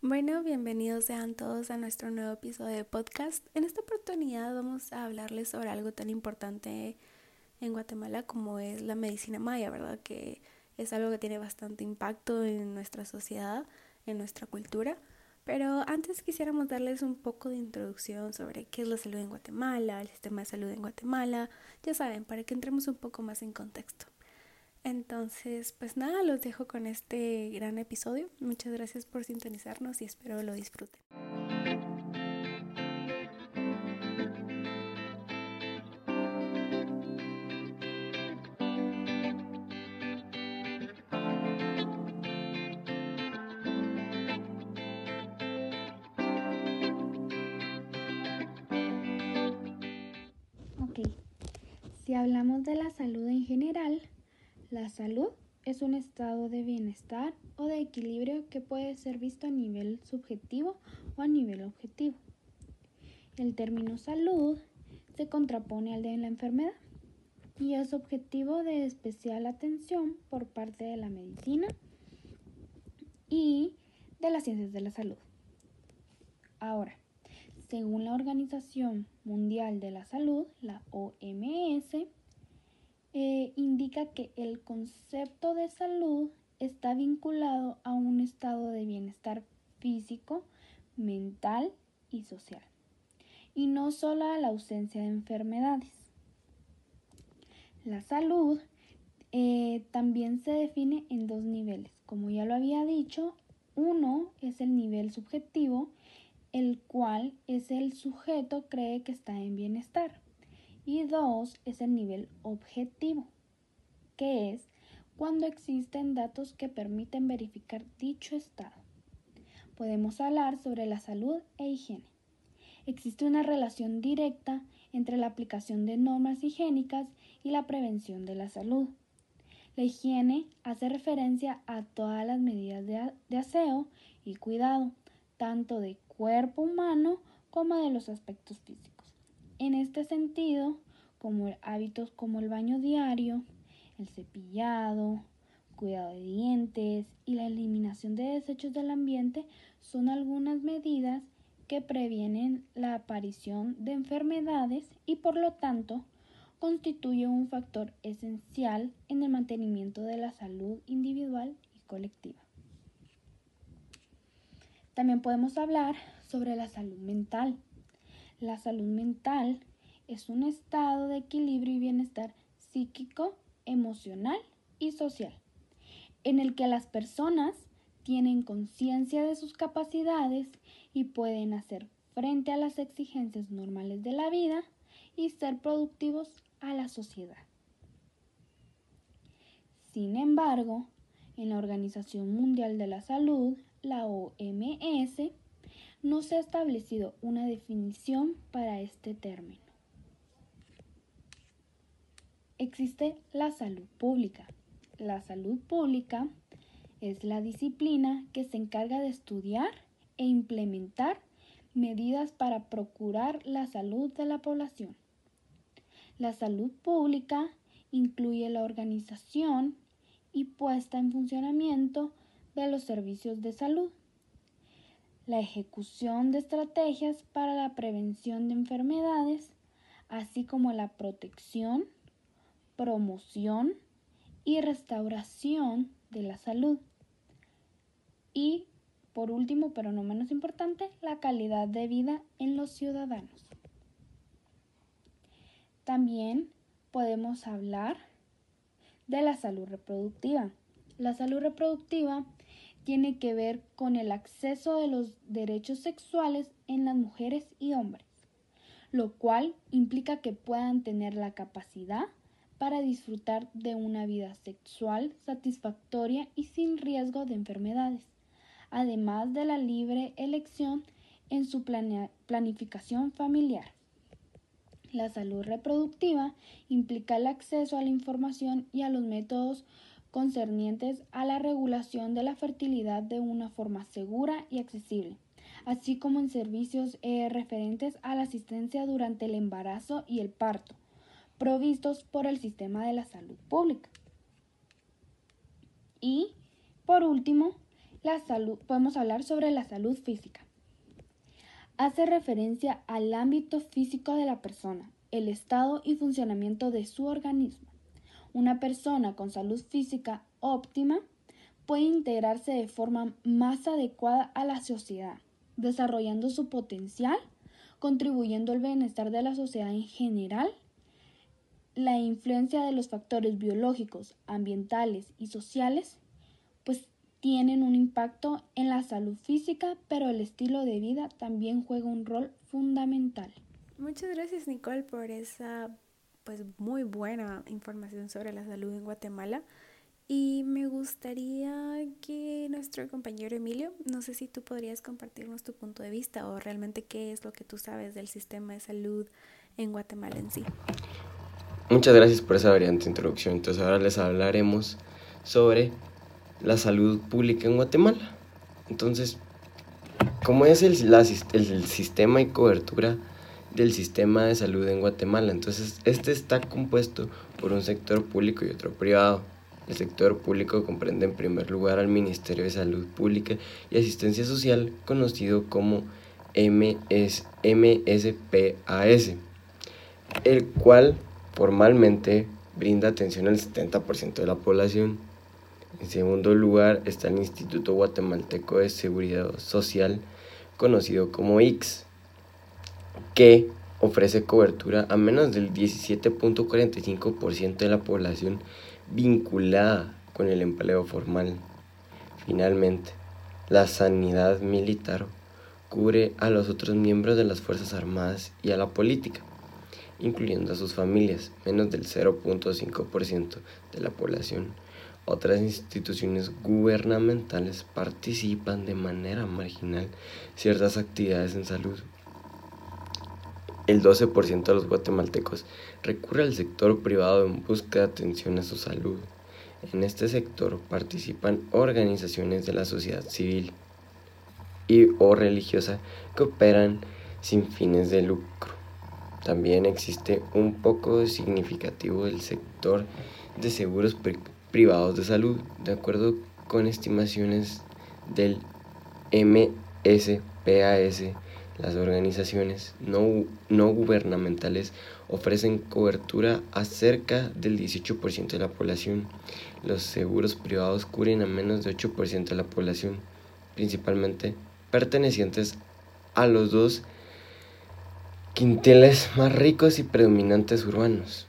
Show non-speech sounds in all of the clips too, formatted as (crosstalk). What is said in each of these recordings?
Bueno, bienvenidos sean todos a nuestro nuevo episodio de podcast. En esta oportunidad vamos a hablarles sobre algo tan importante en Guatemala como es la medicina maya, ¿verdad? Que es algo que tiene bastante impacto en nuestra sociedad, en nuestra cultura. Pero antes quisiéramos darles un poco de introducción sobre qué es la salud en Guatemala, el sistema de salud en Guatemala, ya saben, para que entremos un poco más en contexto. Entonces, pues nada, los dejo con este gran episodio. Muchas gracias por sintonizarnos y espero lo disfruten. Ok, si hablamos de la salud en general, la salud es un estado de bienestar o de equilibrio que puede ser visto a nivel subjetivo o a nivel objetivo. El término salud se contrapone al de la enfermedad y es objetivo de especial atención por parte de la medicina y de las ciencias de la salud. Ahora, según la Organización Mundial de la Salud, la OMS, eh, indica que el concepto de salud está vinculado a un estado de bienestar físico, mental y social, y no solo a la ausencia de enfermedades. La salud eh, también se define en dos niveles. Como ya lo había dicho, uno es el nivel subjetivo, el cual es el sujeto cree que está en bienestar y dos es el nivel objetivo, que es cuando existen datos que permiten verificar dicho estado. Podemos hablar sobre la salud e higiene. Existe una relación directa entre la aplicación de normas higiénicas y la prevención de la salud. La higiene hace referencia a todas las medidas de, aseo y cuidado, tanto de cuerpo humano como de los aspectos físicos. En este sentido, como hábitos como el baño diario, el cepillado, cuidado de dientes y la eliminación de desechos del ambiente son algunas medidas que previenen la aparición de enfermedades y por lo tanto constituye un factor esencial en el mantenimiento de la salud individual y colectiva. También podemos hablar sobre la salud mental. La salud mental es un estado de equilibrio y bienestar psíquico, emocional y social, en el que las personas tienen conciencia de sus capacidades y pueden hacer frente a las exigencias normales de la vida y ser productivos a la sociedad. Sin embargo, en la Organización Mundial de la Salud, la OMS, no se ha establecido una definición para este término. Existe la salud pública. La salud pública es la disciplina que se encarga de estudiar e implementar medidas para procurar la salud de la población. La salud pública incluye la organización y puesta en funcionamiento de los servicios de salud la ejecución de estrategias para la prevención de enfermedades, así como la protección, promoción y restauración de la salud. Y, por último, pero no menos importante, la calidad de vida en los ciudadanos. También podemos hablar de la salud reproductiva. La salud reproductiva tiene que ver con el acceso de los derechos sexuales en las mujeres y hombres, lo cual implica que puedan tener la capacidad para disfrutar de una vida sexual satisfactoria y sin riesgo de enfermedades, además de la libre elección en su planificación familiar. La salud reproductiva implica el acceso a la información y a los métodos concernientes a la regulación de la fertilidad de una forma segura y accesible, así como en servicios eh, referentes a la asistencia durante el embarazo y el parto, provistos por el sistema de la salud pública. Y, por último, la salud, podemos hablar sobre la salud física. Hace referencia al ámbito físico de la persona, el estado y funcionamiento de su organismo. Una persona con salud física óptima puede integrarse de forma más adecuada a la sociedad, desarrollando su potencial, contribuyendo al bienestar de la sociedad en general. La influencia de los factores biológicos, ambientales y sociales, pues tienen un impacto en la salud física, pero el estilo de vida también juega un rol fundamental. Muchas gracias Nicole por esa pues muy buena información sobre la salud en Guatemala. Y me gustaría que nuestro compañero Emilio, no sé si tú podrías compartirnos tu punto de vista o realmente qué es lo que tú sabes del sistema de salud en Guatemala en sí. Muchas gracias por esa brillante introducción. Entonces ahora les hablaremos sobre la salud pública en Guatemala. Entonces, ¿cómo es el, el, sistema y cobertura del sistema de salud en Guatemala? Entonces, este está compuesto por un sector público y otro privado. El sector público comprende en primer lugar al Ministerio de Salud Pública y Asistencia Social, conocido como MS, MSPAS, el cual formalmente brinda atención al 70% de la población. En segundo lugar está el Instituto Guatemalteco de Seguridad Social, conocido como IX, que ofrece cobertura a menos del 17.45% de la población vinculada con el empleo formal. Finalmente, la sanidad militar cubre a los otros miembros de las Fuerzas Armadas y a la política incluyendo a sus familias, menos del 0.5% de la población. Otras instituciones gubernamentales participan de manera marginal ciertas actividades en salud. El 12% de los guatemaltecos recurre al sector privado en busca de atención a su salud. En este sector participan organizaciones de la sociedad civil y o religiosa que operan sin fines de lucro. También existe un poco significativo del sector de seguros privados de salud, de acuerdo con estimaciones del MSPAS. Las organizaciones no, no gubernamentales ofrecen cobertura a cerca del 18% de la población. Los seguros privados cubren a menos de 8% de la población, principalmente pertenecientes a los dos quintiles más ricos y predominantes urbanos.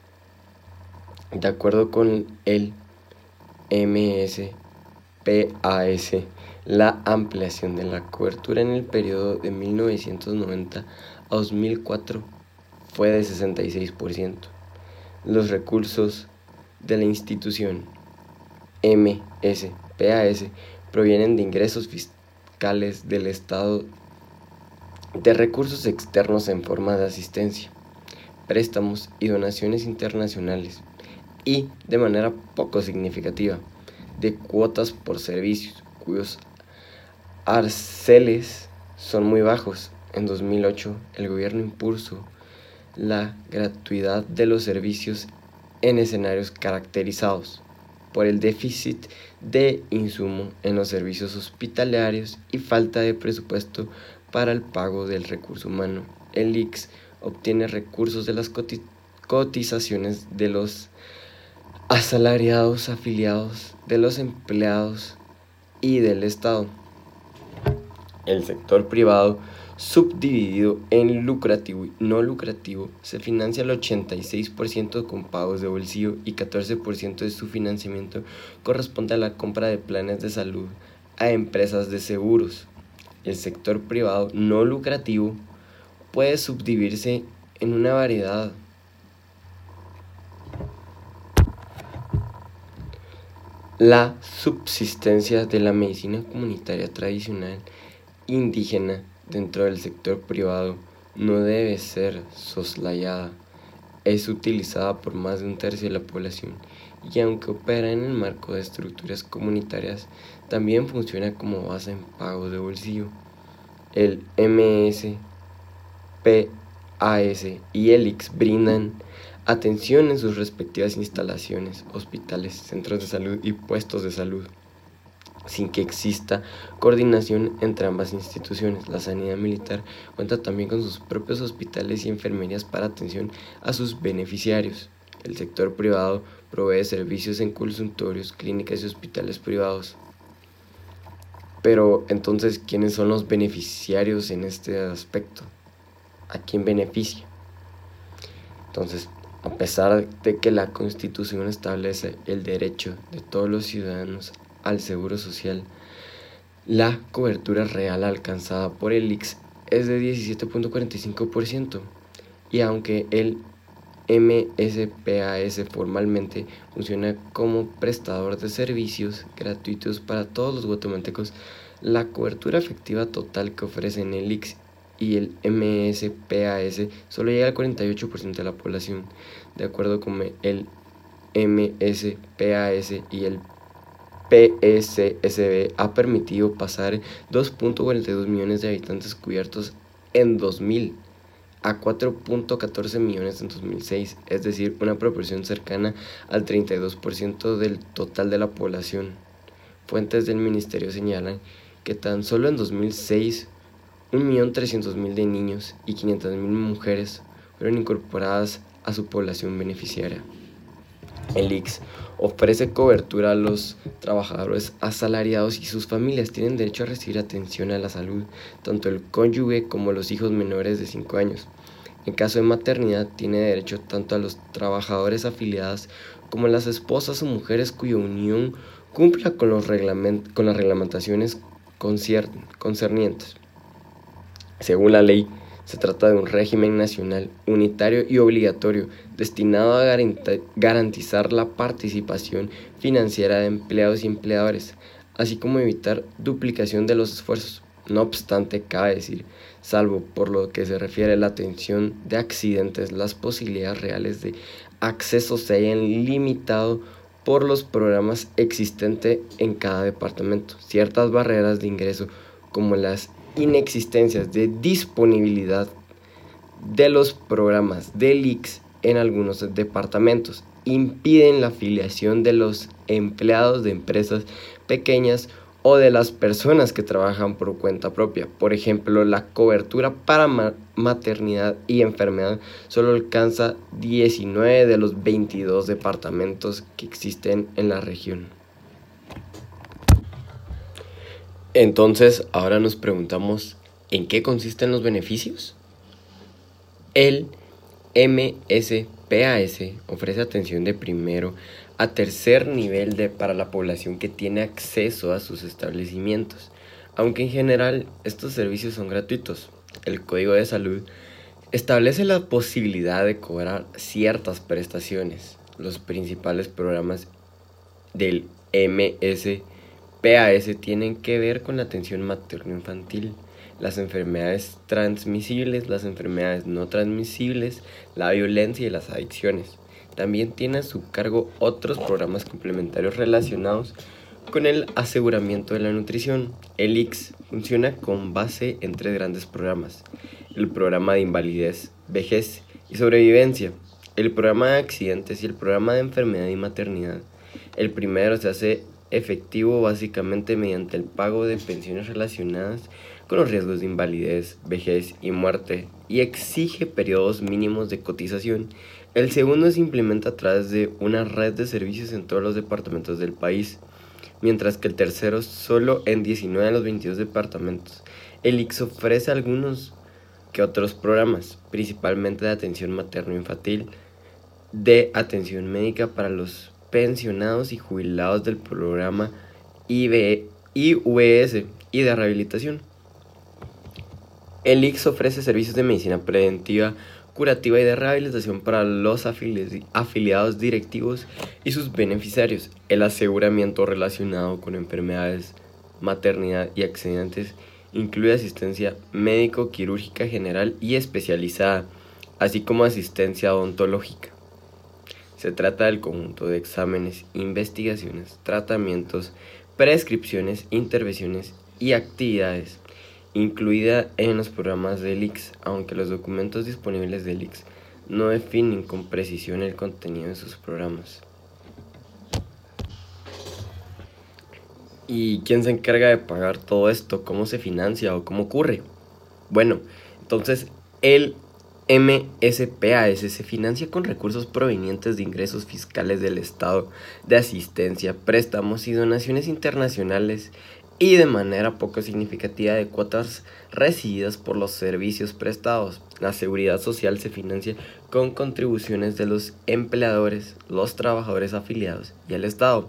De acuerdo con el MSPAS, la ampliación de la cobertura en el periodo de 1990 a 2004 fue de 66%. Los recursos de la institución MSPAS provienen de ingresos fiscales del Estado de recursos externos en forma de asistencia, préstamos y donaciones internacionales y, de manera poco significativa, de cuotas por servicios cuyos arceles son muy bajos. En 2008, el gobierno impulsó la gratuidad de los servicios en escenarios caracterizados por el déficit de insumo en los servicios hospitalarios y falta de presupuesto para el pago del recurso humano. El IX obtiene recursos de las cotizaciones de los asalariados afiliados, de los empleados y del Estado. El sector privado, subdividido en lucrativo y no lucrativo, se financia el 86% con pagos de bolsillo y 14% de su financiamiento corresponde a la compra de planes de salud a empresas de seguros el sector privado no lucrativo puede subdividirse en una variedad. La subsistencia de la medicina comunitaria tradicional indígena dentro del sector privado no debe ser soslayada. Es utilizada por más de un tercio de la población y aunque opera en el marco de estructuras comunitarias, también funciona como base en pagos de bolsillo. El MS, PAS y ELIX brindan atención en sus respectivas instalaciones, hospitales, centros de salud y puestos de salud. Sin que exista coordinación entre ambas instituciones. La sanidad militar cuenta también con sus propios hospitales y enfermerías para atención a sus beneficiarios. El sector privado provee servicios en consultorios, clínicas y hospitales privados. Pero entonces, ¿quiénes son los beneficiarios en este aspecto? ¿A quién beneficia? Entonces, a pesar de que la Constitución establece el derecho de todos los ciudadanos al seguro social, la cobertura real alcanzada por el IX es de 17.45% y aunque el MSPAS formalmente funciona como prestador de servicios gratuitos para todos los guatemaltecos, la cobertura efectiva total que ofrecen el IX y el MSPAS solo llega al 48% de la población, de acuerdo con el MSPAS y el PSSB ha permitido pasar 2.42 millones de habitantes cubiertos en 2000 a 4.14 millones en 2006, es decir, una proporción cercana al 32% del total de la población. Fuentes del ministerio señalan que tan solo en 2006 1.300.000 de niños y 500.000 mujeres fueron incorporadas a su población beneficiaria. El ofrece cobertura a los trabajadores asalariados y sus familias tienen derecho a recibir atención a la salud, tanto el cónyuge como los hijos menores de 5 años. En caso de maternidad, tiene derecho tanto a los trabajadores afiliados como a las esposas o mujeres cuya unión cumpla con, los con las reglamentaciones concernientes. Según la ley, se trata de un régimen nacional unitario y obligatorio destinado a garantizar la participación financiera de empleados y empleadores, así como evitar duplicación de los esfuerzos. No obstante, cabe decir, salvo por lo que se refiere a la atención de accidentes, las posibilidades reales de acceso se hayan limitado por los programas existentes en cada departamento. Ciertas barreras de ingreso, como las inexistencias de disponibilidad de los programas del IX en algunos departamentos impiden la afiliación de los empleados de empresas pequeñas o de las personas que trabajan por cuenta propia. Por ejemplo, la cobertura para maternidad y enfermedad solo alcanza 19 de los 22 departamentos que existen en la región. Entonces, ahora nos preguntamos, ¿en qué consisten los beneficios? El MSPAS ofrece atención de primero a tercer nivel de, para la población que tiene acceso a sus establecimientos, aunque en general estos servicios son gratuitos. El Código de Salud establece la posibilidad de cobrar ciertas prestaciones. Los principales programas del MSPAS PAS tienen que ver con la atención materno-infantil, las enfermedades transmisibles, las enfermedades no transmisibles, la violencia y las adicciones. También tiene a su cargo otros programas complementarios relacionados con el aseguramiento de la nutrición. El IX funciona con base en tres grandes programas. El programa de invalidez, vejez y sobrevivencia, el programa de accidentes y el programa de enfermedad y maternidad. El primero se hace efectivo básicamente mediante el pago de pensiones relacionadas con los riesgos de invalidez, vejez y muerte y exige periodos mínimos de cotización. El segundo se implementa a través de una red de servicios en todos los departamentos del país, mientras que el tercero solo en 19 de los 22 departamentos. El IX ofrece algunos que otros programas, principalmente de atención materno-infantil, de atención médica para los pensionados y jubilados del programa IVS y de rehabilitación. El IX ofrece servicios de medicina preventiva, curativa y de rehabilitación para los afiliados directivos y sus beneficiarios. El aseguramiento relacionado con enfermedades, maternidad y accidentes incluye asistencia médico-quirúrgica general y especializada, así como asistencia odontológica. Se trata del conjunto de exámenes, investigaciones, tratamientos, prescripciones, intervenciones y actividades incluida en los programas del IX, aunque los documentos disponibles del IX no definen con precisión el contenido de sus programas. ¿Y quién se encarga de pagar todo esto? ¿Cómo se financia o cómo ocurre? Bueno, entonces el MSPAS se financia con recursos provenientes de ingresos fiscales del Estado, de asistencia, préstamos y donaciones internacionales y de manera poco significativa de cuotas recibidas por los servicios prestados. La seguridad social se financia con contribuciones de los empleadores, los trabajadores afiliados y el Estado.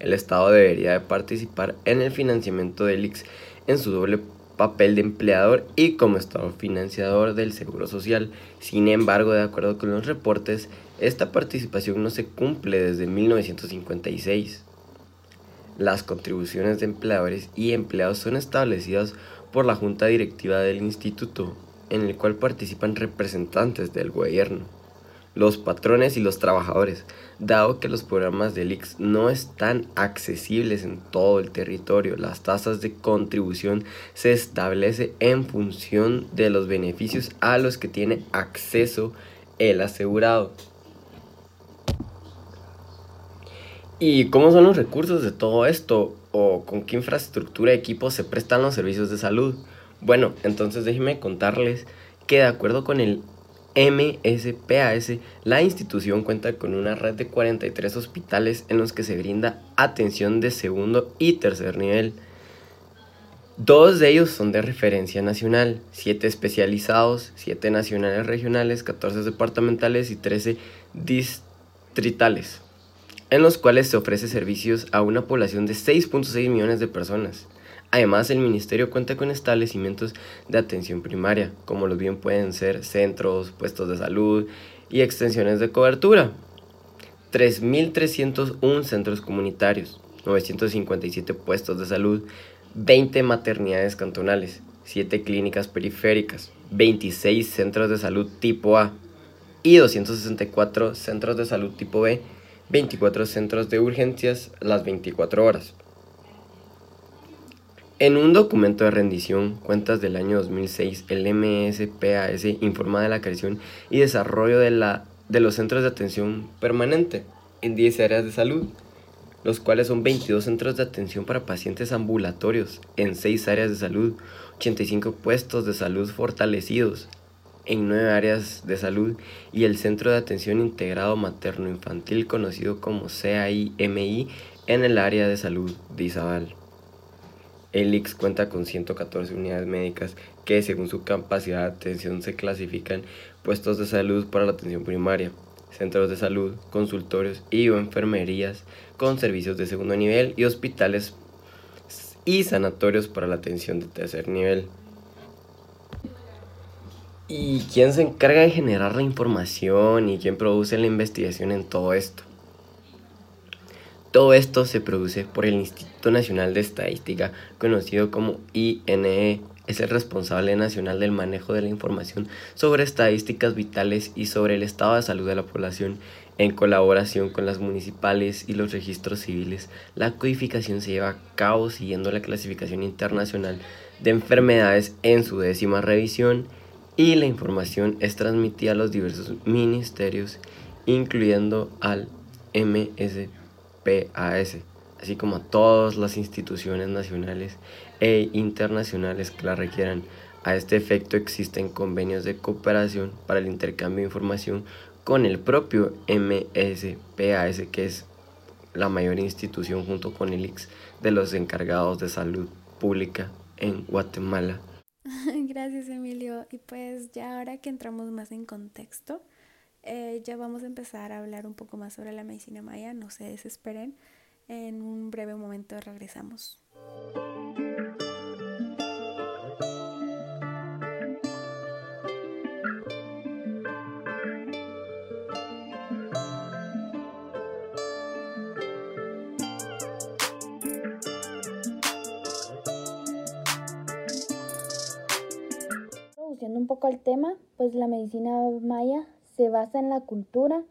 El Estado debería de participar en el financiamiento del IX en su doble papel de empleador y como Estado financiador del Seguro Social. Sin embargo, de acuerdo con los reportes, esta participación no se cumple desde 1956. Las contribuciones de empleadores y empleados son establecidas por la Junta Directiva del Instituto, en el cual participan representantes del gobierno los patrones y los trabajadores, dado que los programas del IX no están accesibles en todo el territorio. Las tasas de contribución se establece en función de los beneficios a los que tiene acceso el asegurado. ¿Y cómo son los recursos de todo esto? ¿O con qué infraestructura y equipos se prestan los servicios de salud? Bueno, entonces déjenme contarles que de acuerdo con el MSPAS, la institución cuenta con una red de 43 hospitales en los que se brinda atención de segundo y tercer nivel. Dos de ellos son de referencia nacional, 7 especializados, 7 nacionales regionales, 14 departamentales y 13 distritales, en los cuales se ofrece servicios a una población de 6.6 millones de personas. Además, el ministerio cuenta con establecimientos de atención primaria, como los bien pueden ser centros, puestos de salud y extensiones de cobertura. 3.301 centros comunitarios, 957 puestos de salud, 20 maternidades cantonales, 7 clínicas periféricas, 26 centros de salud tipo A y 264 centros de salud tipo B, 24 centros de urgencias las 24 horas. En un documento de rendición, cuentas del año 2006, el MSPAS informa de la creación y desarrollo de, la, de los centros de atención permanente en 10 áreas de salud, los cuales son 22 centros de atención para pacientes ambulatorios en 6 áreas de salud, 85 puestos de salud fortalecidos en 9 áreas de salud y el Centro de Atención Integrado Materno-Infantil conocido como CAIMI en el área de salud de Izabal. El IX cuenta con 114 unidades médicas que según su capacidad de atención se clasifican puestos de salud para la atención primaria, centros de salud, consultorios y enfermerías con servicios de segundo nivel y hospitales y sanatorios para la atención de tercer nivel. ¿Y quién se encarga de generar la información y quién produce la investigación en todo esto? Todo esto se produce por el Instituto Nacional de Estadística, conocido como INE. Es el responsable nacional del manejo de la información sobre estadísticas vitales y sobre el estado de salud de la población en colaboración con las municipales y los registros civiles. La codificación se lleva a cabo siguiendo la clasificación internacional de enfermedades en su décima revisión y la información es transmitida a los diversos ministerios, incluyendo al MSP PAS, así como todas las instituciones nacionales e internacionales que la requieran. A este efecto existen convenios de cooperación para el intercambio de información con el propio MSPAS, que es la mayor institución junto con el IX de los encargados de salud pública en Guatemala. (laughs) Gracias Emilio. Y pues ya ahora que entramos más en contexto, eh, ya vamos a empezar a hablar un poco más sobre la medicina maya, no se desesperen. En un breve momento regresamos. Un poco al tema, pues la medicina maya se basa en la cultura,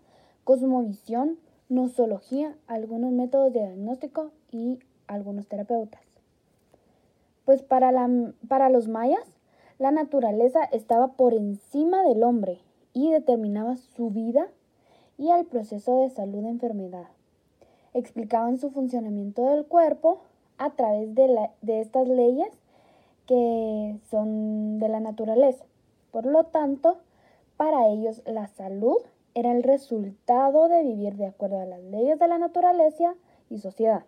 cosmovisión, nosología, algunos métodos de diagnóstico y algunos terapeutas. Pues para, la, para los mayas, la naturaleza estaba por encima del hombre y determinaba su vida y el proceso de salud-enfermedad. Explicaban su funcionamiento del cuerpo a través de, de estas leyes que son de la naturaleza. Por lo tanto, para ellos la salud era el resultado de vivir de acuerdo a las leyes de la naturaleza y sociedad,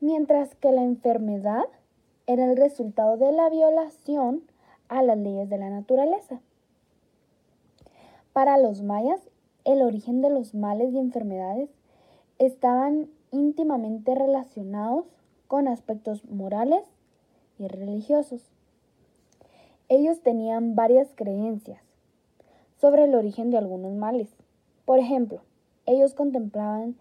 mientras que la enfermedad era el resultado de la violación a las leyes de la naturaleza. Para los mayas, el origen de los males y enfermedades estaban íntimamente relacionados con aspectos morales y religiosos. Ellos tenían varias creencias sobre el origen de algunos males. Por ejemplo, ellos contemplaban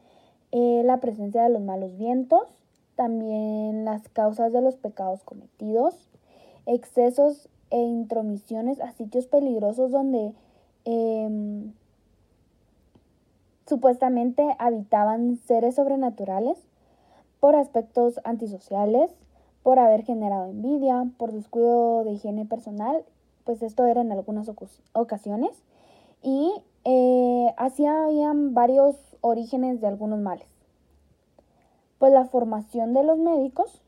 eh, la presencia de los malos vientos, también las causas de los pecados cometidos, excesos e intromisiones a sitios peligrosos donde em, supuestamente habitaban seres sobrenaturales por aspectos antisociales, por haber generado envidia, por descuido de higiene personal, pues esto era en algunas ocasiones, y eh, así habían varios orígenes de algunos males. Pues la formación de los médicos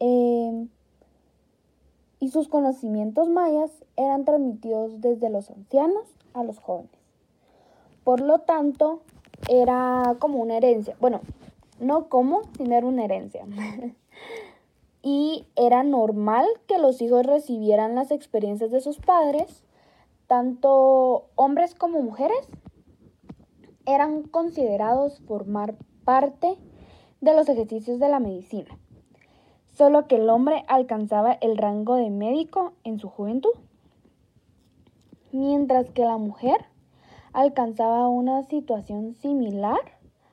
em, y sus conocimientos mayas eran transmitidos desde los ancianos a los jóvenes. Por lo tanto, era como una herencia. Bueno, no como, sino era una herencia. (laughs) y era normal que los hijos recibieran las experiencias de sus padres, tanto hombres como mujeres, eran considerados formar parte de los ejercicios de la medicina, solo que el hombre alcanzaba el rango de médico en su juventud, mientras que la mujer alcanzaba una situación similar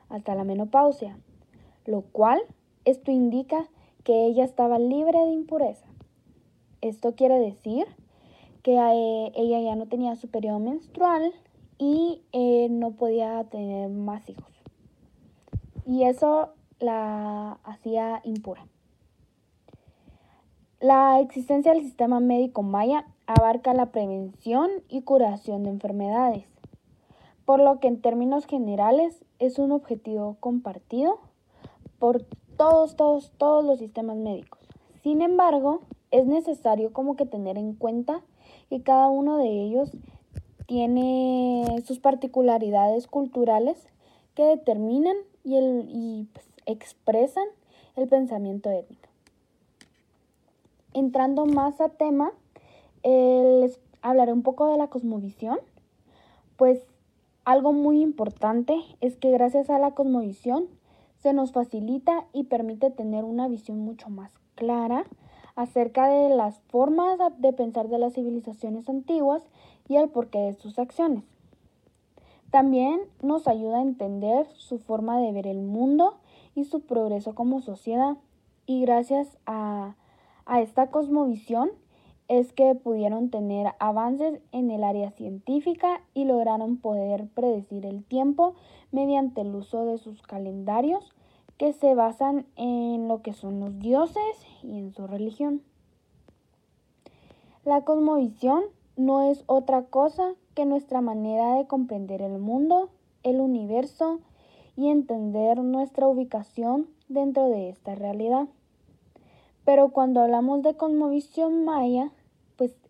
hasta la menopausia, lo cual esto indica que ella estaba libre de impureza. Esto quiere decir que eh, ella ya no tenía su periodo menstrual y eh, no podía tener más hijos. Y eso la hacía impura. La existencia del sistema médico maya abarca la prevención y curación de enfermedades, por lo que en términos generales es un objetivo compartido por todos, todos, todos los sistemas médicos. Sin embargo, es necesario como que tener en cuenta que cada uno de ellos tiene sus particularidades culturales que determinan y, el, pues, expresan el pensamiento étnico. Entrando más a tema, eh, les hablaré un poco de la cosmovisión, pues algo muy importante es que gracias a la cosmovisión se nos facilita y permite tener una visión mucho más clara acerca de las formas de pensar de las civilizaciones antiguas y el porqué de sus acciones. También nos ayuda a entender su forma de ver el mundo y su progreso como sociedad. Y gracias a, a esta cosmovisión es que pudieron tener avances en el área científica y lograron poder predecir el tiempo mediante el uso de sus calendarios que se basan en lo que son los dioses y en su religión. La cosmovisión no es otra cosa que nuestra manera de comprender el mundo, el universo y entender nuestra ubicación dentro de esta realidad. Pero cuando hablamos de cosmovisión maya,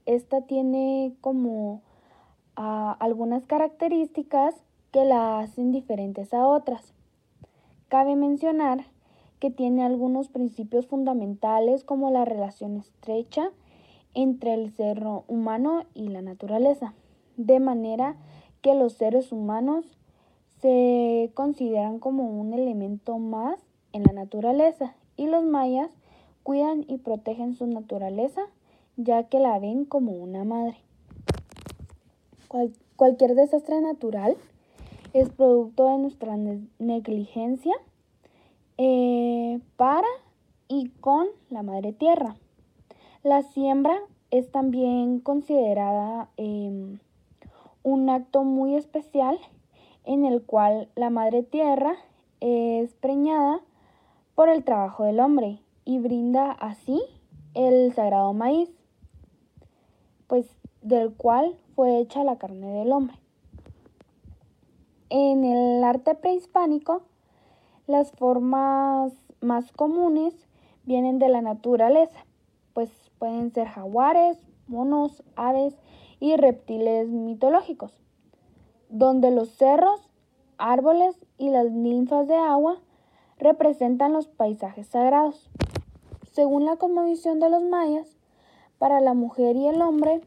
esta tiene como ah, algunas características que la hacen diferentes a otras. Cabe mencionar que tiene algunos principios fundamentales como la relación estrecha entre el ser humano y la naturaleza, de manera que los seres humanos se consideran como un elemento más en la naturaleza y los mayas cuidan y protegen su naturaleza ya que la ven como una madre. cualquier desastre natural es producto de nuestra negligencia eh, para y con la madre tierra. La siembra es también considerada em, un acto muy especial en el cual la madre tierra es preñada por el trabajo del hombre y brinda así el sagrado maíz pues del cual fue hecha la carne del hombre. En el arte prehispánico, las formas más comunes vienen de la naturaleza, pues pueden ser jaguares, monos, aves y reptiles mitológicos, donde los cerros, árboles y las ninfas de agua representan los paisajes sagrados. Según la cosmovisión de los mayas, para la mujer y el hombre,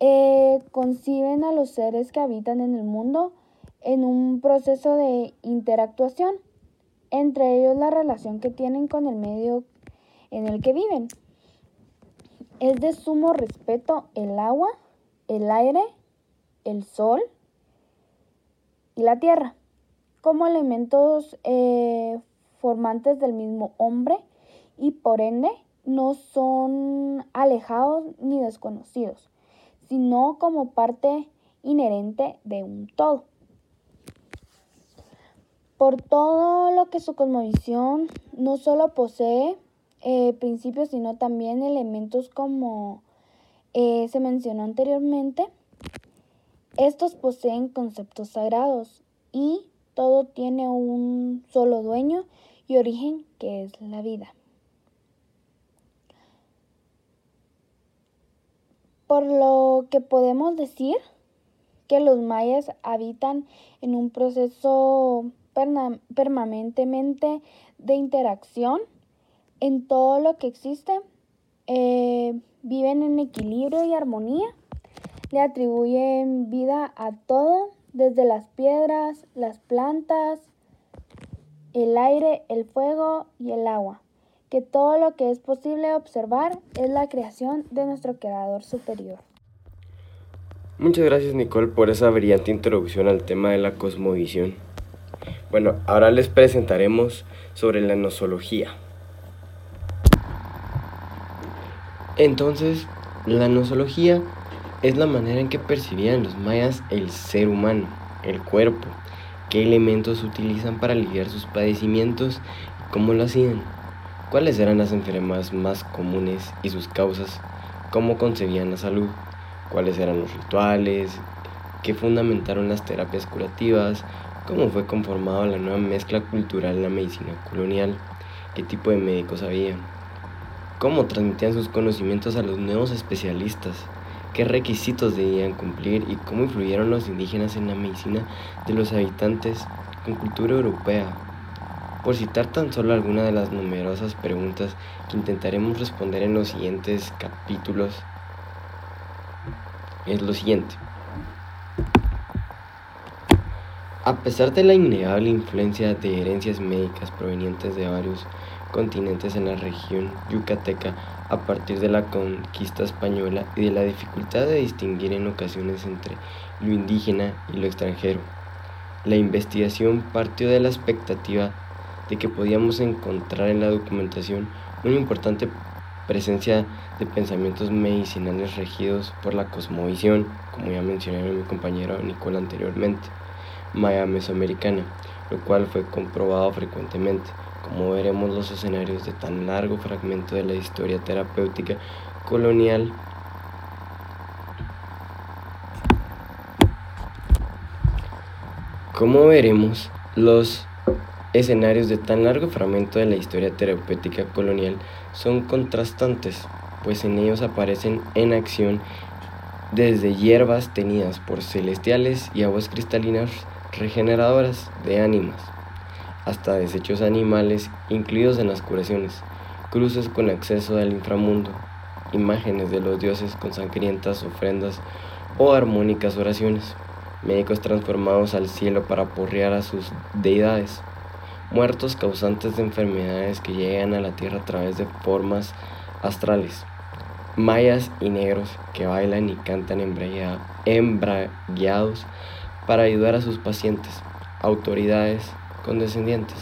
eh, conciben a los seres que habitan en el mundo en un proceso de interactuación, entre ellos la relación que tienen con el medio en el que viven. Es de sumo respeto el agua, el aire, el sol y la tierra como elementos eh, formantes del mismo hombre y por ende no son alejados ni desconocidos, sino como parte inherente de un todo. Por todo lo que su cosmovisión no solo posee eh, principios, sino también elementos como eh, se mencionó anteriormente, estos poseen conceptos sagrados y todo tiene un solo dueño y origen que es la vida. Por lo que podemos decir que los mayas habitan en un proceso permanentemente de interacción en todo lo que existe, eh, viven en equilibrio y armonía, le atribuyen vida a todo desde las piedras, las plantas, el aire, el fuego y el agua, que todo lo que es posible observar es la creación de nuestro Creador superior. Muchas gracias Nicole por esa brillante introducción al tema de la cosmovisión. Bueno, ahora les presentaremos sobre la nosología. Entonces, la nosología es la manera en que percibían los mayas el ser humano, el cuerpo, qué elementos utilizan para aliviar sus padecimientos y cómo lo hacían, cuáles eran las enfermedades más comunes y sus causas, cómo concebían la salud, cuáles eran los rituales, qué fundamentaron las terapias curativas, cómo fue conformada la nueva mezcla cultural en la medicina colonial, qué tipo de médicos había, cómo transmitían sus conocimientos a los nuevos especialistas, qué requisitos debían cumplir y cómo influyeron los indígenas en la medicina de los habitantes con cultura europea. Por citar tan solo algunas de las numerosas preguntas que intentaremos responder en los siguientes capítulos, es lo siguiente. A pesar de la innegable influencia de herencias médicas provenientes de varios continentes en la región yucateca a partir de la conquista española y de la dificultad de distinguir en ocasiones entre lo indígena y lo extranjero. La investigación partió de la expectativa de que podíamos encontrar en la documentación una importante presencia de pensamientos medicinales regidos por la cosmovisión, como ya mencioné mi compañero Nicole anteriormente, maya mesoamericana, lo cual fue comprobado frecuentemente. Como veremos los escenarios de tan largo fragmento de la historia terapéutica colonial Como veremos, los escenarios de tan largo fragmento de la historia terapéutica colonial son contrastantes, pues en ellos aparecen en acción desde hierbas tenidas por celestiales y aguas cristalinas regeneradoras de ánimas, hasta desechos animales incluidos en las curaciones, cruces con acceso al inframundo, imágenes de los dioses con sangrientas ofrendas o armónicas oraciones, médicos transformados al cielo para porrear a sus deidades, muertos causantes de enfermedades que llegan a la tierra a través de formas astrales, mayas y negros que bailan y cantan embragueados para ayudar a sus pacientes, autoridades, condescendientes,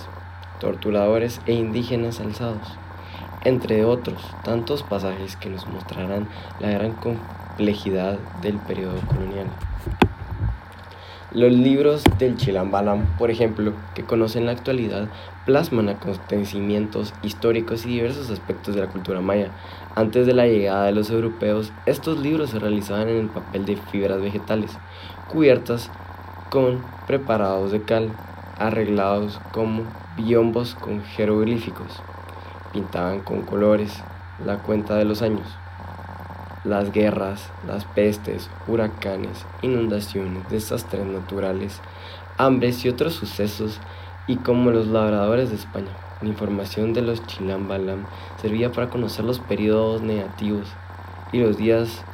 torturadores e indígenas alzados, entre otros tantos pasajes que nos mostrarán la gran complejidad del periodo colonial. Los libros del Chilambalam, por ejemplo, que conocen la actualidad, plasman acontecimientos históricos y diversos aspectos de la cultura maya. Antes de la llegada de los europeos, estos libros se realizaban en el papel de fibras vegetales, cubiertas con preparados de cal, arreglados como biombos con jeroglíficos. Pintaban con colores la cuenta de los años. Las guerras, las pestes, huracanes, inundaciones, desastres naturales, hambres y otros sucesos, y como los labradores de España. La información de los Chilambalam servía para conocer los periodos negativos y los días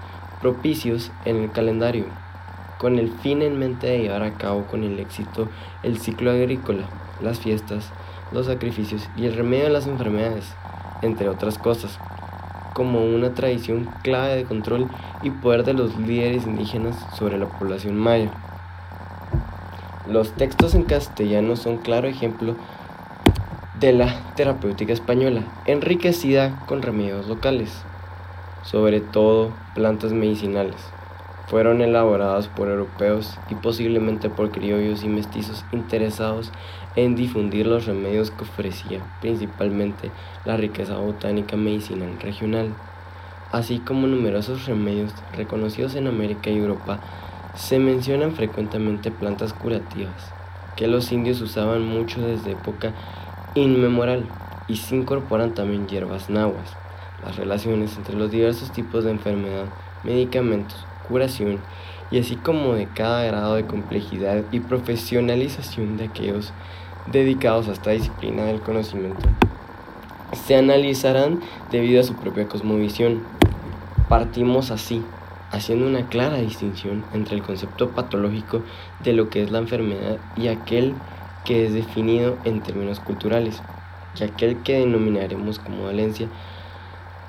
propicios en el calendario, con el fin en mente de llevar a cabo con el éxito el ciclo agrícola, las fiestas, los sacrificios y el remedio de las enfermedades, entre otras cosas, como una tradición clave de control y poder de los líderes indígenas sobre la población maya. Los textos en castellano son claro ejemplo de la terapéutica española, enriquecida con remedios locales, sobre todo plantas medicinales. Fueron elaboradas por europeos y posiblemente por criollos y mestizos interesados en difundir los remedios que ofrecía principalmente la riqueza botánica medicinal regional, así como numerosos remedios reconocidos en América y Europa. Se mencionan frecuentemente plantas curativas, que los indios usaban mucho desde época inmemorial y se incorporan también hierbas nahuas. Las relaciones entre los diversos tipos de enfermedad, medicamentos, curación y así como de cada grado de complejidad y profesionalización de aquellos dedicados a esta disciplina del conocimiento se analizarán debido a su propia cosmovisión. Partimos así, haciendo una clara distinción entre el concepto patológico de lo que es la enfermedad y aquel que es definido en términos culturales, y aquel que denominaremos como dolencia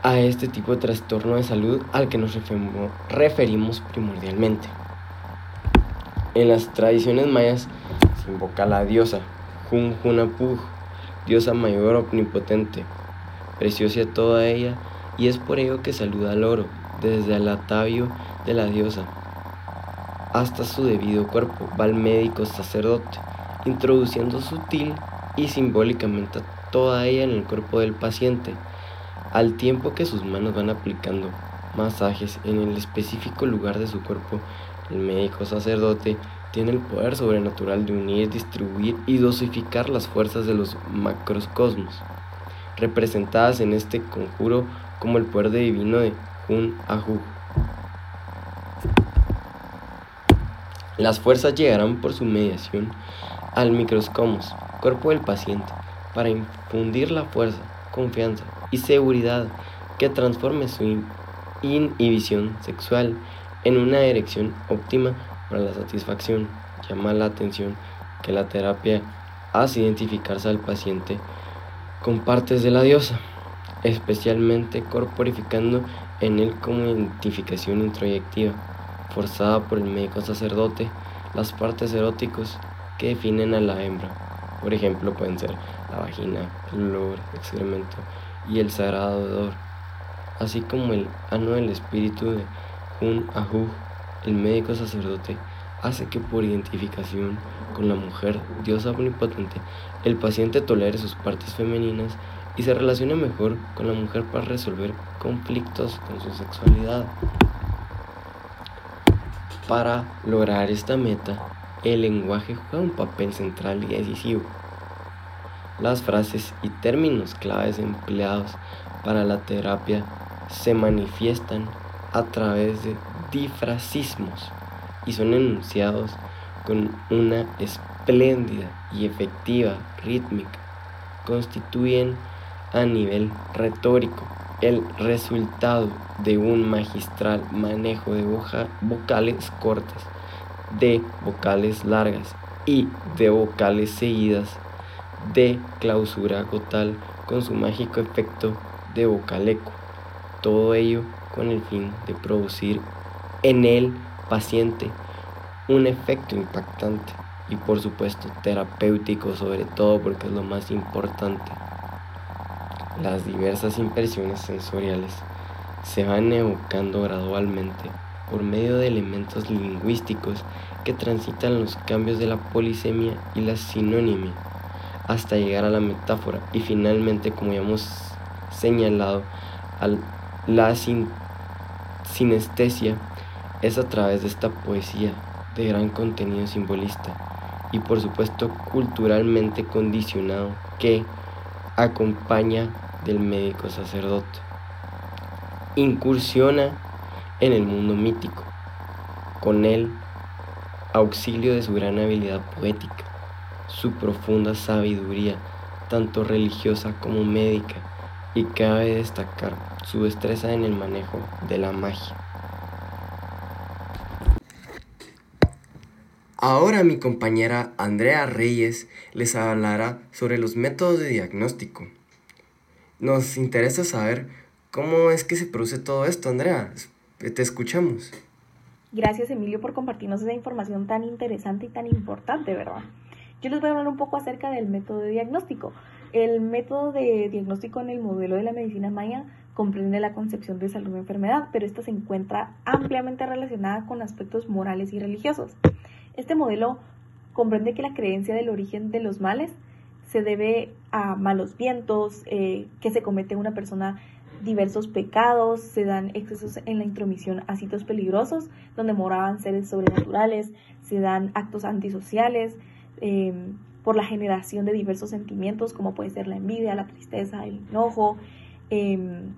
a este tipo de trastorno de salud al que nos referimos primordialmente. En las tradiciones mayas se invoca a la diosa Jun Junapuj, diosa mayor omnipotente, preciosa toda ella, y es por ello que saluda al oro, desde el atavio de la diosa hasta su debido cuerpo, va el médico sacerdote, introduciendo sutil y simbólicamente toda ella en el cuerpo del paciente, al tiempo que sus manos van aplicando masajes en el específico lugar de su cuerpo. El médico sacerdote tiene el poder sobrenatural de unir, distribuir y dosificar las fuerzas de los macrocosmos, representadas en este conjuro como el poder divino de Hun Ahu. Las fuerzas llegarán por su mediación al microscomos, cuerpo del paciente, para infundir la fuerza, confianza y seguridad que transforme su inhibición sexual en una erección óptima para la satisfacción. Llama la atención que la terapia hace identificarse al paciente con partes de la diosa, especialmente corporificando en él como identificación introyectiva, forzada por el médico sacerdote, las partes eróticos que definen a la hembra. Por ejemplo, pueden ser la vagina, el olor, excremento y el sagrado odor, así como el ano del espíritu de Hun Ahu, el médico sacerdote, hace que por identificación con la mujer, diosa omnipotente, el paciente tolere sus partes femeninas y se relacione mejor con la mujer para resolver conflictos con su sexualidad. Para lograr esta meta, el lenguaje juega un papel central y decisivo. Las frases y términos claves empleados para la terapia se manifiestan a través de difrasismos y son enunciados con una espléndida y efectiva rítmica. Constituyen a nivel retórico el resultado de un magistral manejo de vocales cortas de vocales largas y de vocales seguidas de clausura gotal con su mágico efecto de vocal eco. Todo ello con el fin de producir en el paciente un efecto impactante y por supuesto terapéutico sobre todo porque es lo más importante. Las diversas impresiones sensoriales se van evocando gradualmente por medio de elementos lingüísticos que transitan los cambios de la polisemia y la sinónimia hasta llegar a la metáfora y finalmente como ya hemos señalado la sinestesia es a través de esta poesía de gran contenido simbolista y por supuesto culturalmente condicionado que acompaña del médico sacerdote. Incursiona en el mundo mítico, con el auxilio de su gran habilidad poética, su profunda sabiduría, tanto religiosa como médica, y cabe destacar su destreza en el manejo de la magia. Ahora mi compañera Andrea Reyes les hablará sobre los métodos de diagnóstico. Nos interesa saber cómo es que se produce todo esto, Andrea. Te escuchamos. Gracias Emilio por compartirnos esa información tan interesante y tan importante, ¿verdad? Yo les voy a hablar un poco acerca del método de diagnóstico. El método de diagnóstico en el modelo de la medicina maya comprende la concepción de salud o enfermedad, pero esta se encuentra ampliamente relacionada con aspectos morales y religiosos. Este modelo comprende que la creencia del origen de los males se debe a malos vientos, eh, que se comete una persona diversos pecados, se dan excesos en la intromisión a sitios peligrosos donde moraban seres sobrenaturales, se dan actos antisociales em, por la generación de diversos sentimientos como puede ser la envidia, la tristeza, el enojo, em,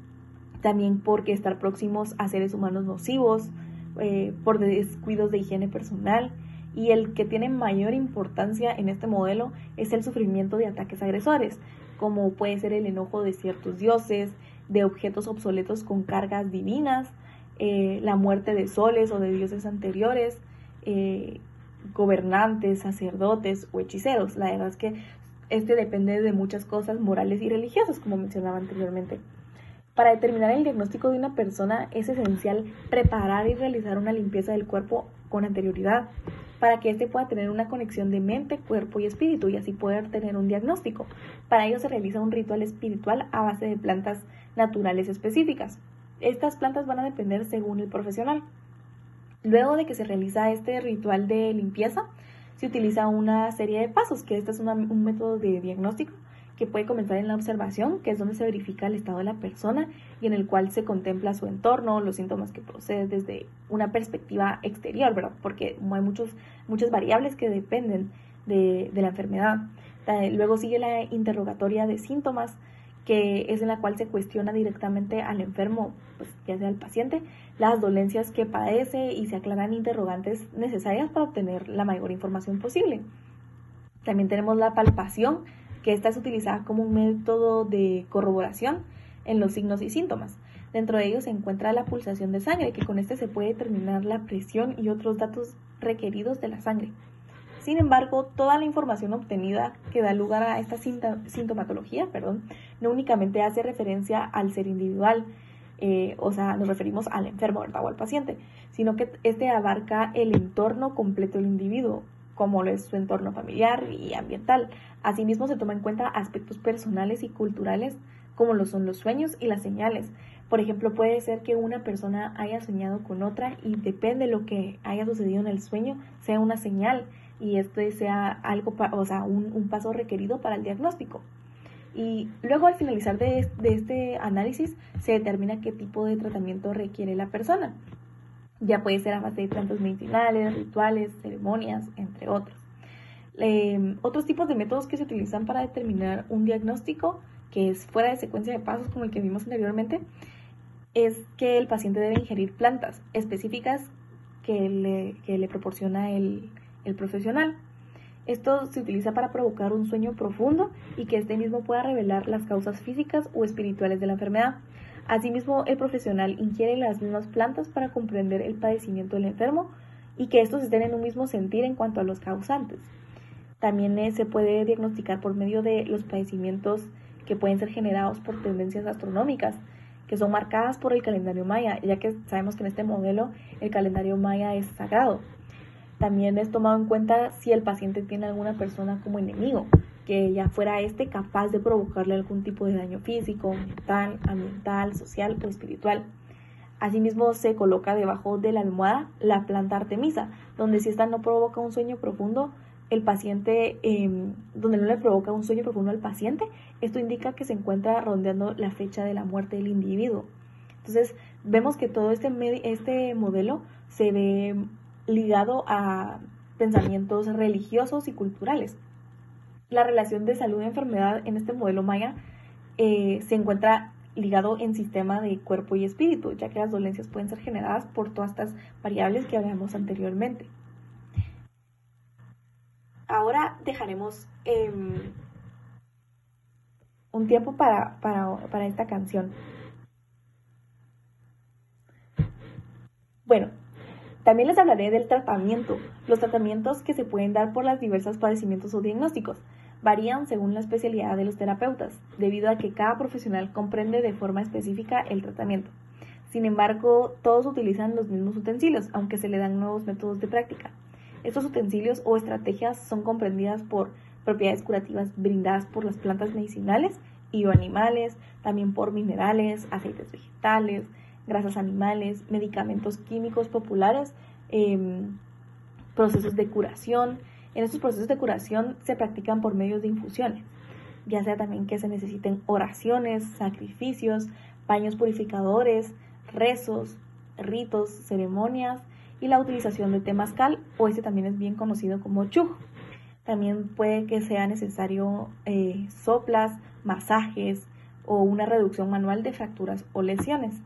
también porque estar próximos a seres humanos nocivos, eh, por descuidos de higiene personal, y el que tiene mayor importancia en este modelo es el sufrimiento de ataques agresores, como puede ser el enojo de ciertos dioses, de objetos obsoletos con cargas divinas, eh, la muerte de soles o de dioses anteriores, eh, gobernantes, sacerdotes o hechiceros. La verdad es que este depende de muchas cosas morales y religiosas, como mencionaba anteriormente. Para determinar el diagnóstico de una persona es esencial preparar y realizar una limpieza del cuerpo con anterioridad para que éste pueda tener una conexión de mente, cuerpo y espíritu y así poder tener un diagnóstico. Para ello se realiza un ritual espiritual a base de plantas naturales específicas. Estas plantas van a depender según el profesional. Luego de que se realiza este ritual de limpieza, se utiliza una serie de pasos, que este es un método de diagnóstico que puede comenzar en la observación, que es donde se verifica el estado de la persona y en el cual se contempla su entorno, los síntomas que proceden desde una perspectiva exterior, ¿verdad? Porque hay muchos, muchas variables que dependen de, de la enfermedad. Luego sigue la interrogatoria de síntomas, que es en la cual se cuestiona directamente al enfermo, pues ya sea al paciente, las dolencias que padece y se aclaran interrogantes necesarias para obtener la mayor información posible. También tenemos la palpación, que esta es utilizada como un método de corroboración en los signos y síntomas. Dentro de ellos se encuentra la pulsación de sangre, que con este se puede determinar la presión y otros datos requeridos de la sangre. Sin embargo, toda la información obtenida que da lugar a esta sintomatología, perdón, no únicamente hace referencia al ser individual, eh, o sea, nos referimos al enfermo o al paciente, sino que este abarca el entorno completo del individuo, como lo es su entorno familiar y ambiental. Asimismo, se toma en cuenta aspectos personales y culturales, como lo son los sueños y las señales. Por ejemplo, puede ser que una persona haya soñado con otra y depende de lo que haya sucedido en el sueño, sea una señal y esto sea algo, o sea, un, paso requerido para el diagnóstico. Y luego al finalizar de, de, este análisis se determina qué tipo de tratamiento requiere la persona. Ya puede ser a base de plantas medicinales, rituales, ceremonias, entre otros. Em, otros tipos de métodos que se utilizan para determinar un diagnóstico que es fuera de secuencia de pasos como el que vimos anteriormente es que el paciente debe ingerir plantas específicas que le, que le proporciona el, el profesional. Esto se utiliza para provocar un sueño profundo y que este mismo pueda revelar las causas físicas o espirituales de la enfermedad. Asimismo, el profesional ingiere las mismas plantas para comprender el padecimiento del enfermo y que estos estén en un mismo sentir en cuanto a los causantes. También eh, se puede diagnosticar por medio de los padecimientos que pueden ser generados por tendencias astronómicas, que son marcadas por el calendario maya, ya que sabemos que en este modelo el calendario maya es sagrado. También es tomado en cuenta si el paciente tiene alguna persona como enemigo, que ya fuera este capaz de provocarle algún tipo de daño físico, mental, ambiental, social o espiritual. Asimismo, se coloca debajo de la almohada la planta artemisa, donde si esta no provoca un sueño profundo, el paciente, em, donde no le provoca un sueño profundo al paciente, esto indica que se encuentra rondeando la fecha de la muerte del individuo. Entonces, vemos que todo este, este modelo se ve ligado a pensamientos religiosos y culturales. La relación de salud-enfermedad en este modelo maya eh, se encuentra ligado en sistema de cuerpo y espíritu, ya que las dolencias pueden ser generadas por todas estas variables que hablamos anteriormente. Ahora dejaremos em, un tiempo para, para esta canción. Bueno, también les hablaré del tratamiento, los tratamientos que se pueden dar por los diversos padecimientos o diagnósticos varían según la especialidad de los terapeutas, debido a que cada profesional comprende de forma específica el tratamiento. Sin embargo, todos utilizan los mismos utensilios, aunque se le dan nuevos métodos de práctica. Estos utensilios o estrategias son comprendidas por propiedades curativas brindadas por las plantas medicinales y o animales, también por minerales, aceites vegetales, grasas animales, medicamentos químicos populares, em, procesos de curación, en estos procesos de curación se practican por medios de infusiones, ya sea también que se necesiten oraciones, sacrificios, baños purificadores, rezos, ritos, ceremonias y la utilización de temazcal o este también es bien conocido como chuj. También puede que sea necesario eh, soplas, masajes o una reducción manual de fracturas o lesiones.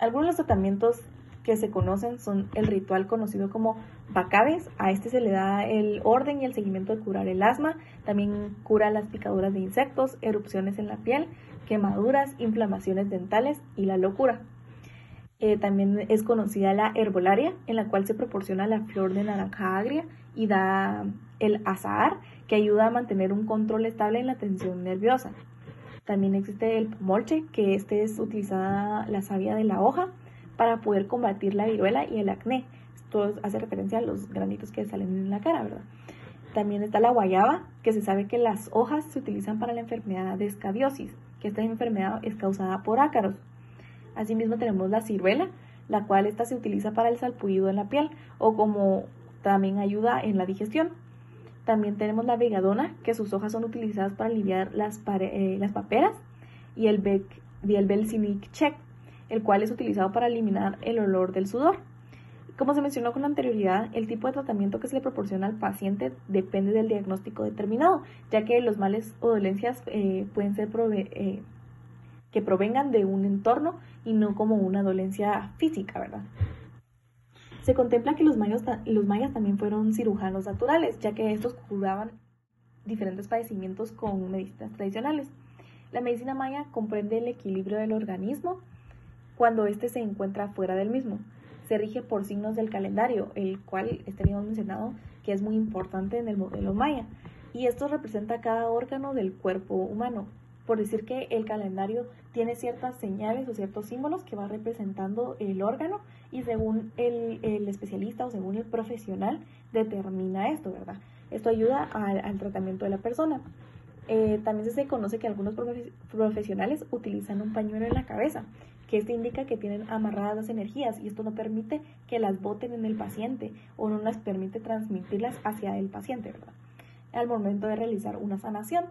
Algunos de los tratamientos que se conocen son el ritual conocido como Bacabes. A este se le da el orden y el seguimiento de curar el asma. También cura las picaduras de insectos, erupciones en la piel, quemaduras, inflamaciones dentales y la locura. Eh, también es conocida la herbolaria, en la cual se proporciona la flor de naranja agria y da el azahar, que ayuda a mantener un control estable en la tensión nerviosa. También existe el pomolche, que este es utilizada la savia de la hoja para poder combatir la viruela y el acné. Esto hace referencia a los granitos que salen en la cara, ¿verdad? También está la guayaba, que se sabe que las hojas se utilizan para la enfermedad de escabiosis, que esta enfermedad es causada por ácaros. Asimismo tenemos la ciruela, la cual esta se utiliza para el salpullido en la piel o como también ayuda en la digestión. También tenemos la vegadona, que sus hojas son utilizadas para aliviar las, eh, las paperas, y el, bec, y el check, el cual es utilizado para eliminar el olor del sudor. Como se mencionó con anterioridad, el tipo de tratamiento que se le proporciona al paciente depende del diagnóstico determinado, ya que los males o dolencias eh, pueden ser eh, que provengan de un entorno y no como una dolencia física, ¿verdad? Se contempla que los mayas, mayas también fueron cirujanos naturales, ya que estos curaban diferentes padecimientos con medicinas tradicionales. La medicina maya comprende el equilibrio del organismo, cuando éste se encuentra fuera del mismo. Se rige por signos del calendario, el cual estaríamos mencionado que es muy importante en el modelo maya. Y esto representa cada órgano del cuerpo humano. Por decir que el calendario tiene ciertas señales o ciertos símbolos que va representando el órgano y según el, especialista o según el profesional determina esto, ¿verdad? Esto ayuda al, tratamiento de la persona. Eh, también se conoce que algunos profesionales utilizan un pañuelo en la cabeza que esto indica que tienen amarradas las energías y esto no permite que las boten en el paciente o no las permite transmitirlas hacia el paciente, ¿verdad? Al momento de realizar una sanación.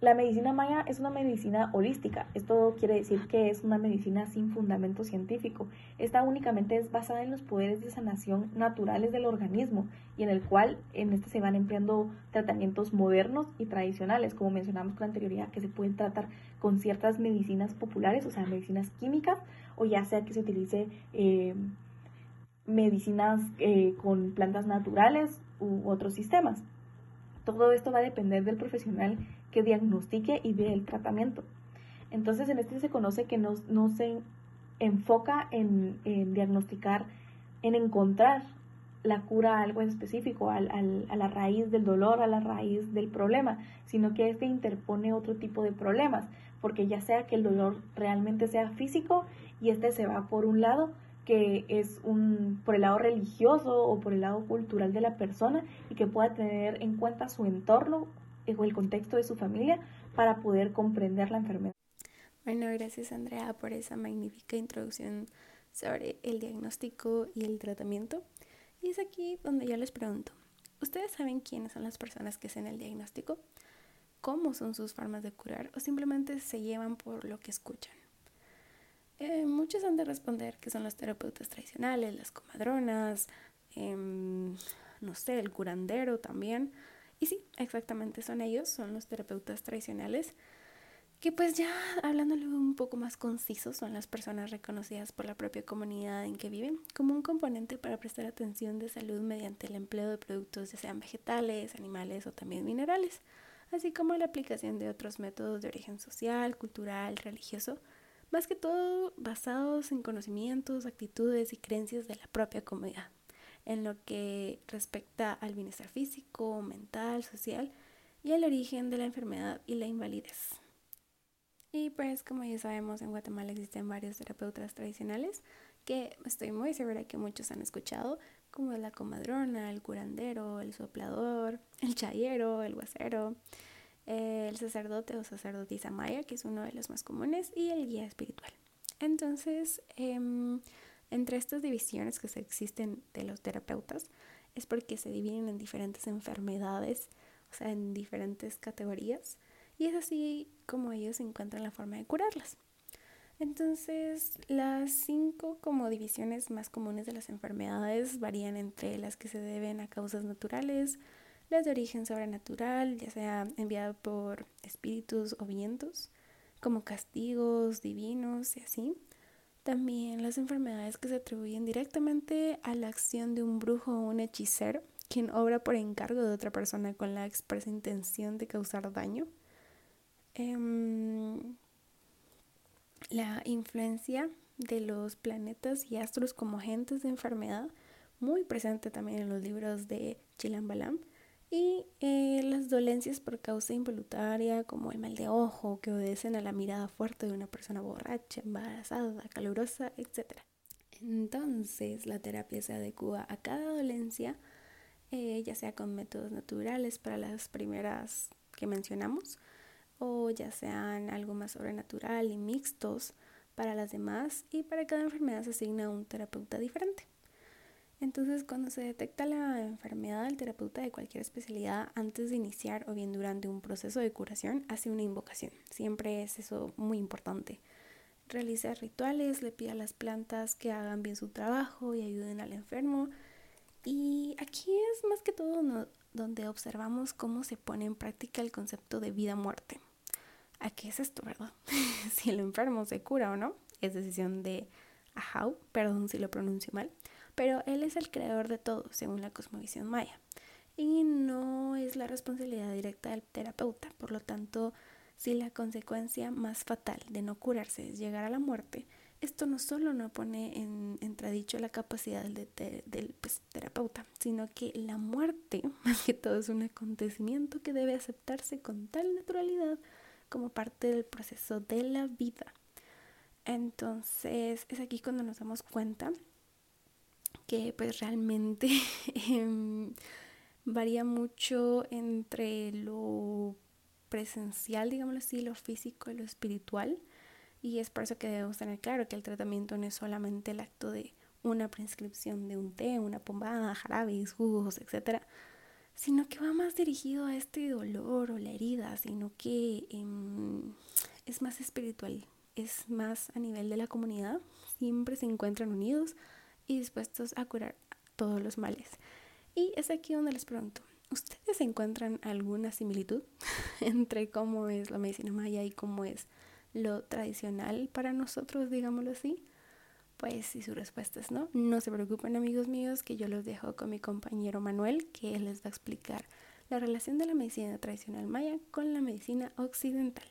La medicina maya es una medicina holística. Esto quiere decir que es una medicina sin fundamento científico. Esta únicamente es basada en los poderes de sanación naturales del organismo y en el cual en este se van empleando tratamientos modernos y tradicionales, como mencionamos con anterioridad, que se pueden tratar con ciertas medicinas populares, o sea, medicinas químicas, o ya sea que se utilice eh, medicinas eh, con plantas naturales u otros sistemas. Todo esto va a depender del profesional que diagnostique y dé el tratamiento. Entonces, en este se conoce que no, se enfoca en, diagnosticar, en encontrar la cura a algo en específico, a la raíz del dolor, a la raíz del problema, sino que este interpone otro tipo de problemas, porque ya sea que el dolor realmente sea físico y este se va por un lado, que es un por el lado religioso o por el lado cultural de la persona y que pueda tener en cuenta su entorno o el contexto de su familia para poder comprender la enfermedad. Bueno, gracias Andrea por esa magnífica introducción sobre el diagnóstico y el tratamiento. Y es aquí donde yo les pregunto, ¿ustedes saben quiénes son las personas que hacen el diagnóstico? ¿Cómo son sus formas de curar? ¿O simplemente se llevan por lo que escuchan? Eh, muchos han de responder que son los terapeutas tradicionales, las comadronas, em, no sé, el curandero también. Y sí, exactamente son ellos, son los terapeutas tradicionales que pues ya hablándole un poco más conciso son las personas reconocidas por la propia comunidad en que viven como un componente para prestar atención de salud mediante el empleo de productos ya sean vegetales, animales o también minerales, así como la aplicación de otros métodos de origen social, cultural, religioso, más que todo basados en conocimientos, actitudes y creencias de la propia comunidad, en lo que respecta al bienestar físico, mental, social y al origen de la enfermedad y la invalidez. Y pues como ya sabemos, en Guatemala existen varios terapeutas tradicionales que estoy muy segura que muchos han escuchado, como la comadrona, el curandero, el soplador, el chayero, el guacero, el sacerdote o sacerdotisa maya, que es uno de los más comunes, y el guía espiritual. Entonces, em, entre estas divisiones que se existen de los terapeutas, es porque se dividen en diferentes enfermedades, o sea, en diferentes categorías y es así como ellos encuentran la forma de curarlas. Entonces, las cinco como divisiones más comunes de las enfermedades varían entre las que se deben a causas naturales, las de origen sobrenatural, ya sea enviado por espíritus o vientos, como castigos divinos y así. También las enfermedades que se atribuyen directamente a la acción de un brujo o un hechicero, quien obra por encargo de otra persona con la expresa intención de causar daño. Em, la influencia de los planetas y astros como agentes de enfermedad, muy presente también en los libros de Chilambalam, y eh, las dolencias por causa involuntaria, como el mal de ojo, que obedecen a la mirada fuerte de una persona borracha, embarazada, calurosa, etc. Entonces, la terapia se adecua a cada dolencia, eh, ya sea con métodos naturales para las primeras que mencionamos, o ya sean algo más sobrenatural y mixtos para las demás y para cada enfermedad se asigna un terapeuta diferente. Entonces, cuando se detecta la enfermedad, el terapeuta de cualquier especialidad, antes de iniciar o bien durante un proceso de curación, hace una invocación. Siempre es eso muy importante. Realiza rituales, le pide a las plantas que hagan bien su trabajo y ayuden al enfermo. Y aquí es más que todo donde observamos cómo se pone en práctica el concepto de vida-muerte. ¿a qué es esto, verdad? (laughs) si el enfermo se cura o no, es decisión de Ahau, perdón si lo pronuncio mal, pero él es el creador de todo, según la cosmovisión maya, y no es la responsabilidad directa del terapeuta, por lo tanto, si la consecuencia más fatal de no curarse es llegar a la muerte, esto no solo no pone en entredicho la capacidad del pues, terapeuta, sino que la muerte, (laughs) más que todo, es un acontecimiento que debe aceptarse con tal naturalidad como parte del proceso de la vida. Entonces es aquí cuando nos damos cuenta que pues realmente (laughs) em, varía mucho entre lo presencial, digámoslo así, lo físico y lo espiritual. Y es por eso que debemos tener claro que el tratamiento no es solamente el acto de una prescripción de un té, una pomada, jarabes, jugos, etcétera, sino que va más dirigido a este dolor o la herida, sino que em, es más espiritual, es más a nivel de la comunidad, siempre se encuentran unidos y dispuestos a curar todos los males. Y es aquí donde les pregunto, ¿ustedes encuentran alguna similitud (laughs) entre cómo es la medicina maya y cómo es lo tradicional para nosotros, digámoslo así? Pues si su respuesta es no, no se preocupen amigos míos que yo los dejo con mi compañero Manuel que él les va a explicar la relación de la medicina tradicional maya con la medicina occidental.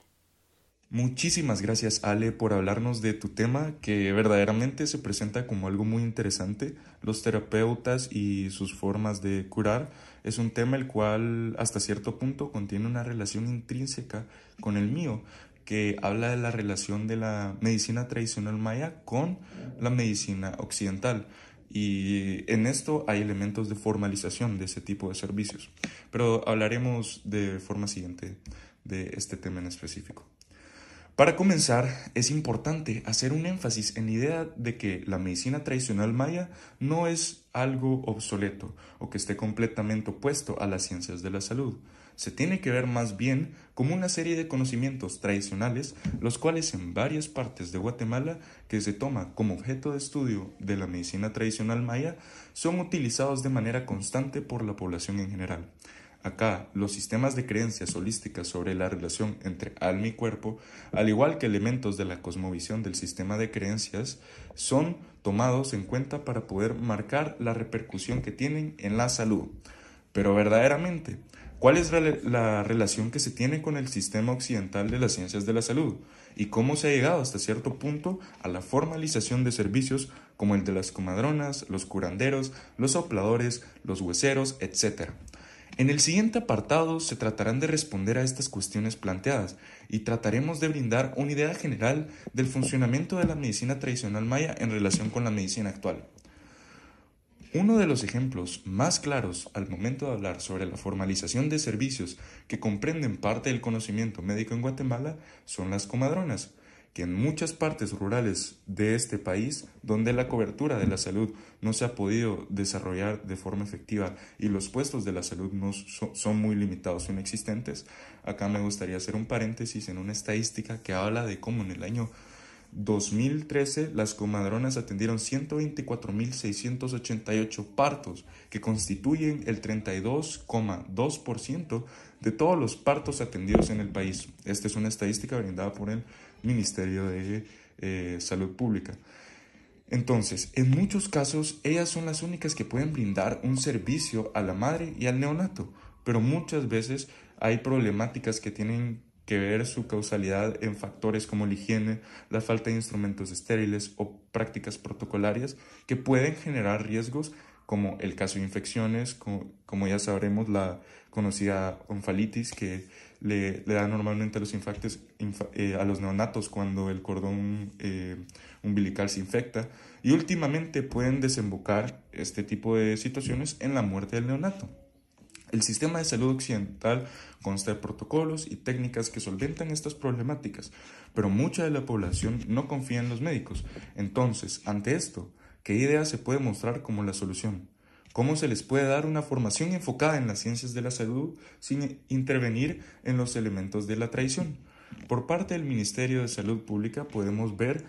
Muchísimas gracias Ale por hablarnos de tu tema que verdaderamente se presenta como algo muy interesante. Los terapeutas y sus formas de curar es un tema el cual hasta cierto punto contiene una relación intrínseca con el mío, que habla de la relación de la medicina tradicional maya con la medicina occidental. Y en esto hay elementos de formalización de ese tipo de servicios. Pero hablaremos de forma siguiente de este tema en específico. Para comenzar, es importante hacer un énfasis en la idea de que la medicina tradicional maya no es algo obsoleto o que esté completamente opuesto a las ciencias de la salud, se tiene que ver más bien como una serie de conocimientos tradicionales, los cuales en varias partes de Guatemala, que se toma como objeto de estudio de la medicina tradicional maya, son utilizados de manera constante por la población en general. Acá, los sistemas de creencias holísticas sobre la relación entre alma y cuerpo, al igual que elementos de la cosmovisión del sistema de creencias, son tomados en cuenta para poder marcar la repercusión que tienen en la salud. Pero verdaderamente, ¿cuál es la relación que se tiene con el sistema occidental de las ciencias de la salud? ¿Y cómo se ha llegado hasta cierto punto a la formalización de servicios como el de las comadronas, los curanderos, los sopladores, los hueseros, etcétera? En el siguiente apartado se tratarán de responder a estas cuestiones planteadas y trataremos de brindar una idea general del funcionamiento de la medicina tradicional maya en relación con la medicina actual. Uno de los ejemplos más claros al momento de hablar sobre la formalización de servicios que comprenden parte del conocimiento médico en Guatemala son las comadronas, que en muchas partes rurales de este país, donde la cobertura de la salud no se ha podido desarrollar de forma efectiva y los puestos de la salud no son muy limitados o inexistentes, acá me gustaría hacer un paréntesis en una estadística que habla de cómo en el año 2013 las comadronas atendieron 124.688 partos, que constituyen el 32,2% de todos los partos atendidos en el país. Esta es una estadística brindada por el Ministerio de eh, Salud Pública. Entonces, en muchos casos, ellas son las únicas que pueden brindar un servicio a la madre y al neonato, pero muchas veces hay problemáticas que tienen que ver su causalidad en factores como la higiene, la falta de instrumentos estériles o prácticas protocolarias que pueden generar riesgos como el caso de infecciones, como, ya sabremos la conocida onfalitis que le, da normalmente los, infactes, eh, a los neonatos cuando el cordón eh, umbilical se infecta y últimamente pueden desembocar este tipo de situaciones en la muerte del neonato. El sistema de salud occidental consta de protocolos y técnicas que solventan estas problemáticas, pero mucha de la población no confía en los médicos. Entonces, ante esto, ¿qué idea se puede mostrar como la solución? ¿Cómo se les puede dar una formación enfocada en las ciencias de la salud sin intervenir en los elementos de la tradición? Por parte del Ministerio de Salud Pública podemos ver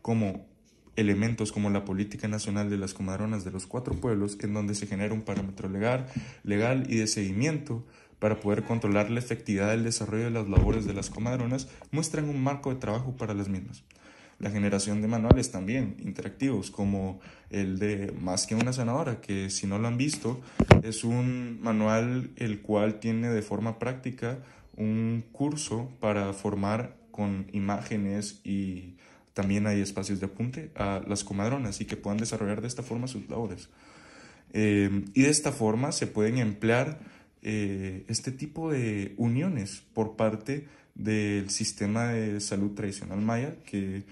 cómo elementos como la política nacional de las comadronas de los cuatro pueblos, en donde se genera un parámetro legal y de seguimiento para poder controlar la efectividad del desarrollo de las labores de las comadronas, muestran un marco de trabajo para las mismas la generación de manuales también interactivos, como el de Más que una sanadora, que si no lo han visto, es un manual el cual tiene de forma práctica un curso para formar con imágenes y también hay espacios de apunte a las comadronas y que puedan desarrollar de esta forma sus labores. Eh, y de esta forma se pueden emplear eh, este tipo de uniones por parte del sistema de salud tradicional maya que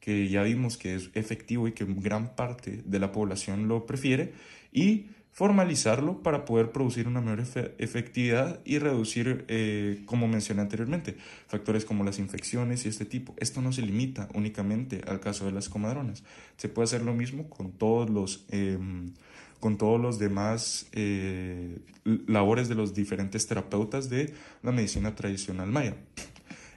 que ya vimos que es efectivo y que gran parte de la población lo prefiere, y formalizarlo para poder producir una mayor efectividad y reducir, eh, como mencioné anteriormente, factores como las infecciones y este tipo. Esto no se limita únicamente al caso de las comadronas. Se puede hacer lo mismo con todos los, em, con todos los demás eh, labores de los diferentes terapeutas de la medicina tradicional maya.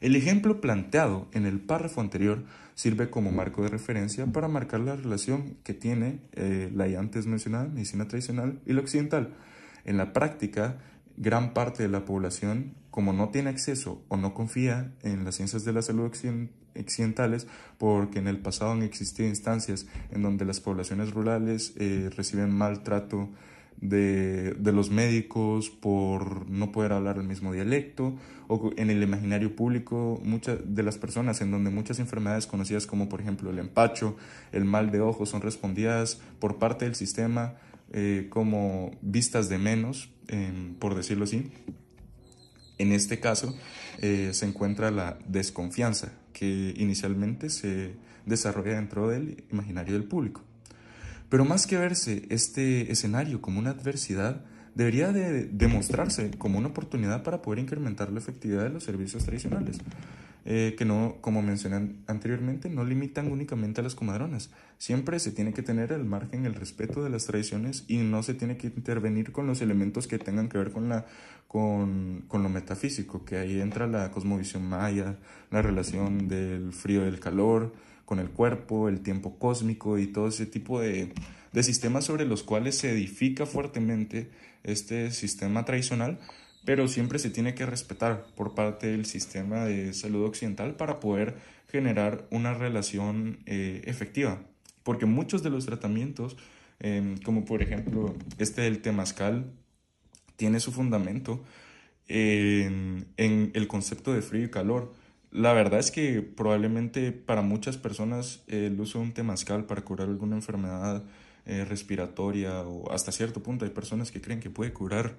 El ejemplo planteado en el párrafo anterior sirve como marco de referencia para marcar la relación que tiene eh, la ya antes mencionada medicina tradicional y la occidental. En la práctica, gran parte de la población, como no tiene acceso o no confía en las ciencias de la salud occidentales, porque en el pasado han existido instancias en donde las poblaciones rurales eh, reciben maltrato de, de, los médicos por no poder hablar el mismo dialecto, o en el imaginario público muchas de las personas en donde muchas enfermedades conocidas como por ejemplo el empacho, el mal de ojo son respondidas por parte del sistema eh, como vistas de menos, por decirlo así. En este caso eh, se encuentra la desconfianza que inicialmente se desarrolla dentro del imaginario del público. Pero más que verse este escenario como una adversidad, debería de demostrarse como una oportunidad para poder incrementar la efectividad de los servicios tradicionales. eh, que no, como mencioné anteriormente, no limitan únicamente a las comadronas. Siempre se tiene que tener el margen, el respeto de las tradiciones y no se tiene que intervenir con los elementos que tengan que ver con, la, con, con lo metafísico, que ahí entra la cosmovisión maya, la relación del frío y del calor, con el cuerpo, el tiempo cósmico y todo ese tipo de, de sistemas sobre los cuales se edifica fuertemente este sistema tradicional, pero siempre se tiene que respetar por parte del sistema de salud occidental para poder generar una relación eh, efectiva. Porque muchos de los tratamientos, em, como por ejemplo este del temazcal, tiene su fundamento en, en, el concepto de frío y calor. La verdad es que probablemente para muchas personas el uso de un temazcal para curar alguna enfermedad eh, respiratoria o hasta cierto punto hay personas que creen que puede curar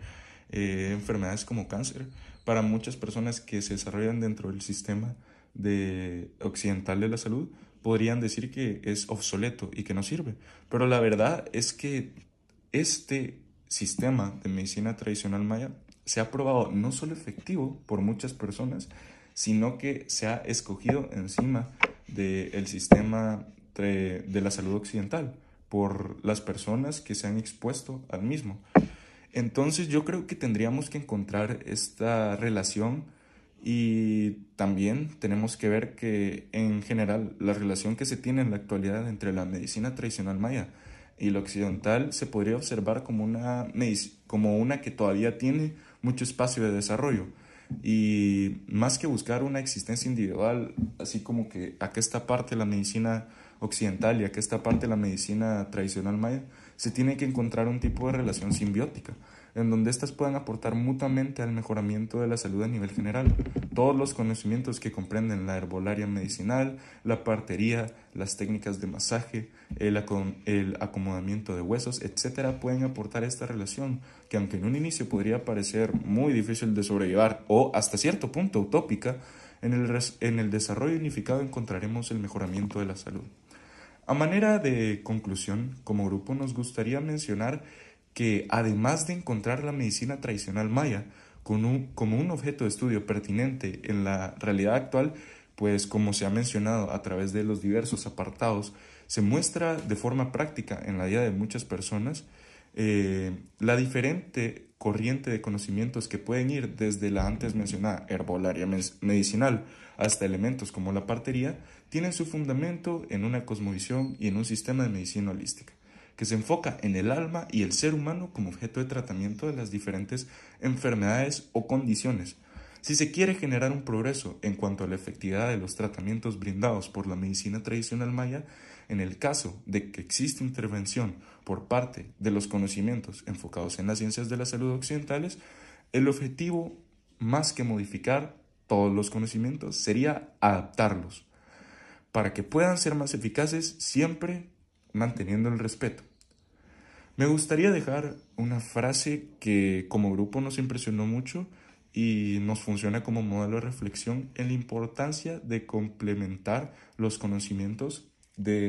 eh, enfermedades como cáncer. Para muchas personas que se desarrollan dentro del sistema de occidental de la salud, podrían decir que es obsoleto y que no sirve. Pero la verdad es que este sistema de medicina tradicional maya se ha probado no solo efectivo por muchas personas, sino que se ha escogido encima del sistema de la salud occidental por las personas que se han expuesto al mismo. Entonces yo creo que tendríamos que encontrar esta relación y también tenemos que ver que en general la relación que se tiene en la actualidad entre la medicina tradicional maya y la occidental se podría observar como una, como una que todavía tiene mucho espacio de desarrollo. Y más que buscar una existencia individual, así como que acá está parte de la medicina occidental y acá está parte de la medicina tradicional maya, se tiene que encontrar un tipo de relación simbiótica, en donde éstas puedan aportar mutuamente al mejoramiento de la salud a nivel general. Todos los conocimientos que comprenden la herbolaria medicinal, la partería, las técnicas de masaje, el, acomodamiento de huesos, etcétera, pueden aportar esta relación, que aunque en un inicio podría parecer muy difícil de sobrellevar o hasta cierto punto utópica, el, en el desarrollo unificado encontraremos el mejoramiento de la salud. A manera de conclusión, como grupo nos gustaría mencionar que además de encontrar la medicina tradicional maya como un objeto de estudio pertinente en la realidad actual, pues como se ha mencionado a través de los diversos apartados, se muestra de forma práctica en la vida de muchas personas eh, la diferente corriente de conocimientos que pueden ir desde la antes mencionada herbolaria medicinal hasta elementos como la partería, tienen su fundamento en una cosmovisión y en un sistema de medicina holística, que se enfoca en el alma y el ser humano como objeto de tratamiento de las diferentes enfermedades o condiciones. Si se quiere generar un progreso en cuanto a la efectividad de los tratamientos brindados por la medicina tradicional maya, en el caso de que exista intervención por parte de los conocimientos enfocados en las ciencias de la salud occidentales, el objetivo, más que modificar todos los conocimientos, sería adaptarlos para que puedan ser más eficaces siempre manteniendo el respeto. Me gustaría dejar una frase que como grupo nos impresionó mucho y nos funciona como modelo de reflexión en la importancia de complementar los conocimientos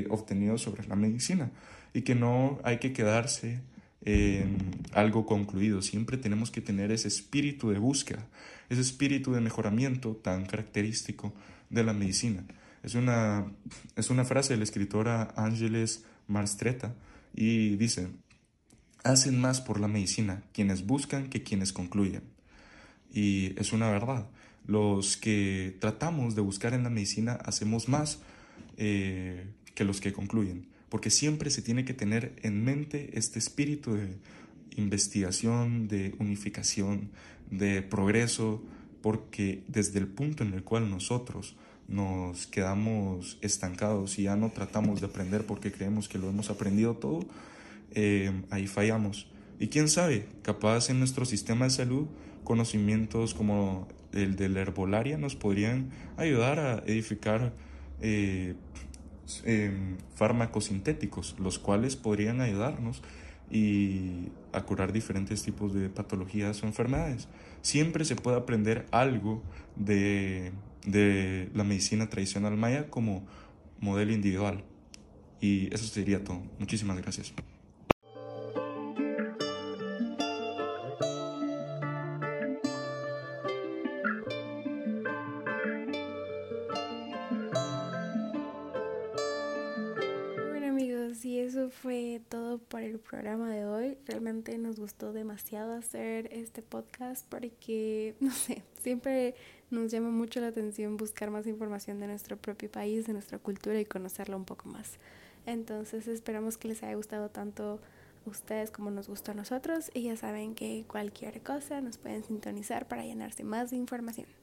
obtenidos sobre la medicina y que no hay que quedarse en algo concluido, siempre tenemos que tener ese espíritu de búsqueda, ese espíritu de mejoramiento tan característico de la medicina. Es una, es una frase de la escritora Ángeles Marstreta y dice, hacen más por la medicina quienes buscan que quienes concluyen. Y es una verdad. Los que tratamos de buscar en la medicina hacemos más eh, que los que concluyen, porque siempre se tiene que tener en mente este espíritu de investigación, de unificación, de progreso, porque desde el punto en el cual nosotros nos quedamos estancados y ya no tratamos de aprender porque creemos que lo hemos aprendido todo, eh, ahí fallamos. Y quién sabe, capaz en nuestro sistema de salud, conocimientos como el de la herbolaria nos podrían ayudar a edificar eh, em, fármacos sintéticos, los cuales podrían ayudarnos y a curar diferentes tipos de patologías o enfermedades. Siempre se puede aprender algo de de la medicina tradicional maya como modelo individual. Y eso sería todo. Muchísimas gracias. Nos gustó demasiado hacer este podcast porque, (laughs) no sé, siempre nos llama mucho la atención buscar más información de nuestro propio país, de nuestra cultura y conocerla un poco más. Entonces esperamos que les haya gustado tanto a ustedes como nos gustó a nosotros y ya saben que cualquier cosa nos pueden sintonizar para llenarse más de información.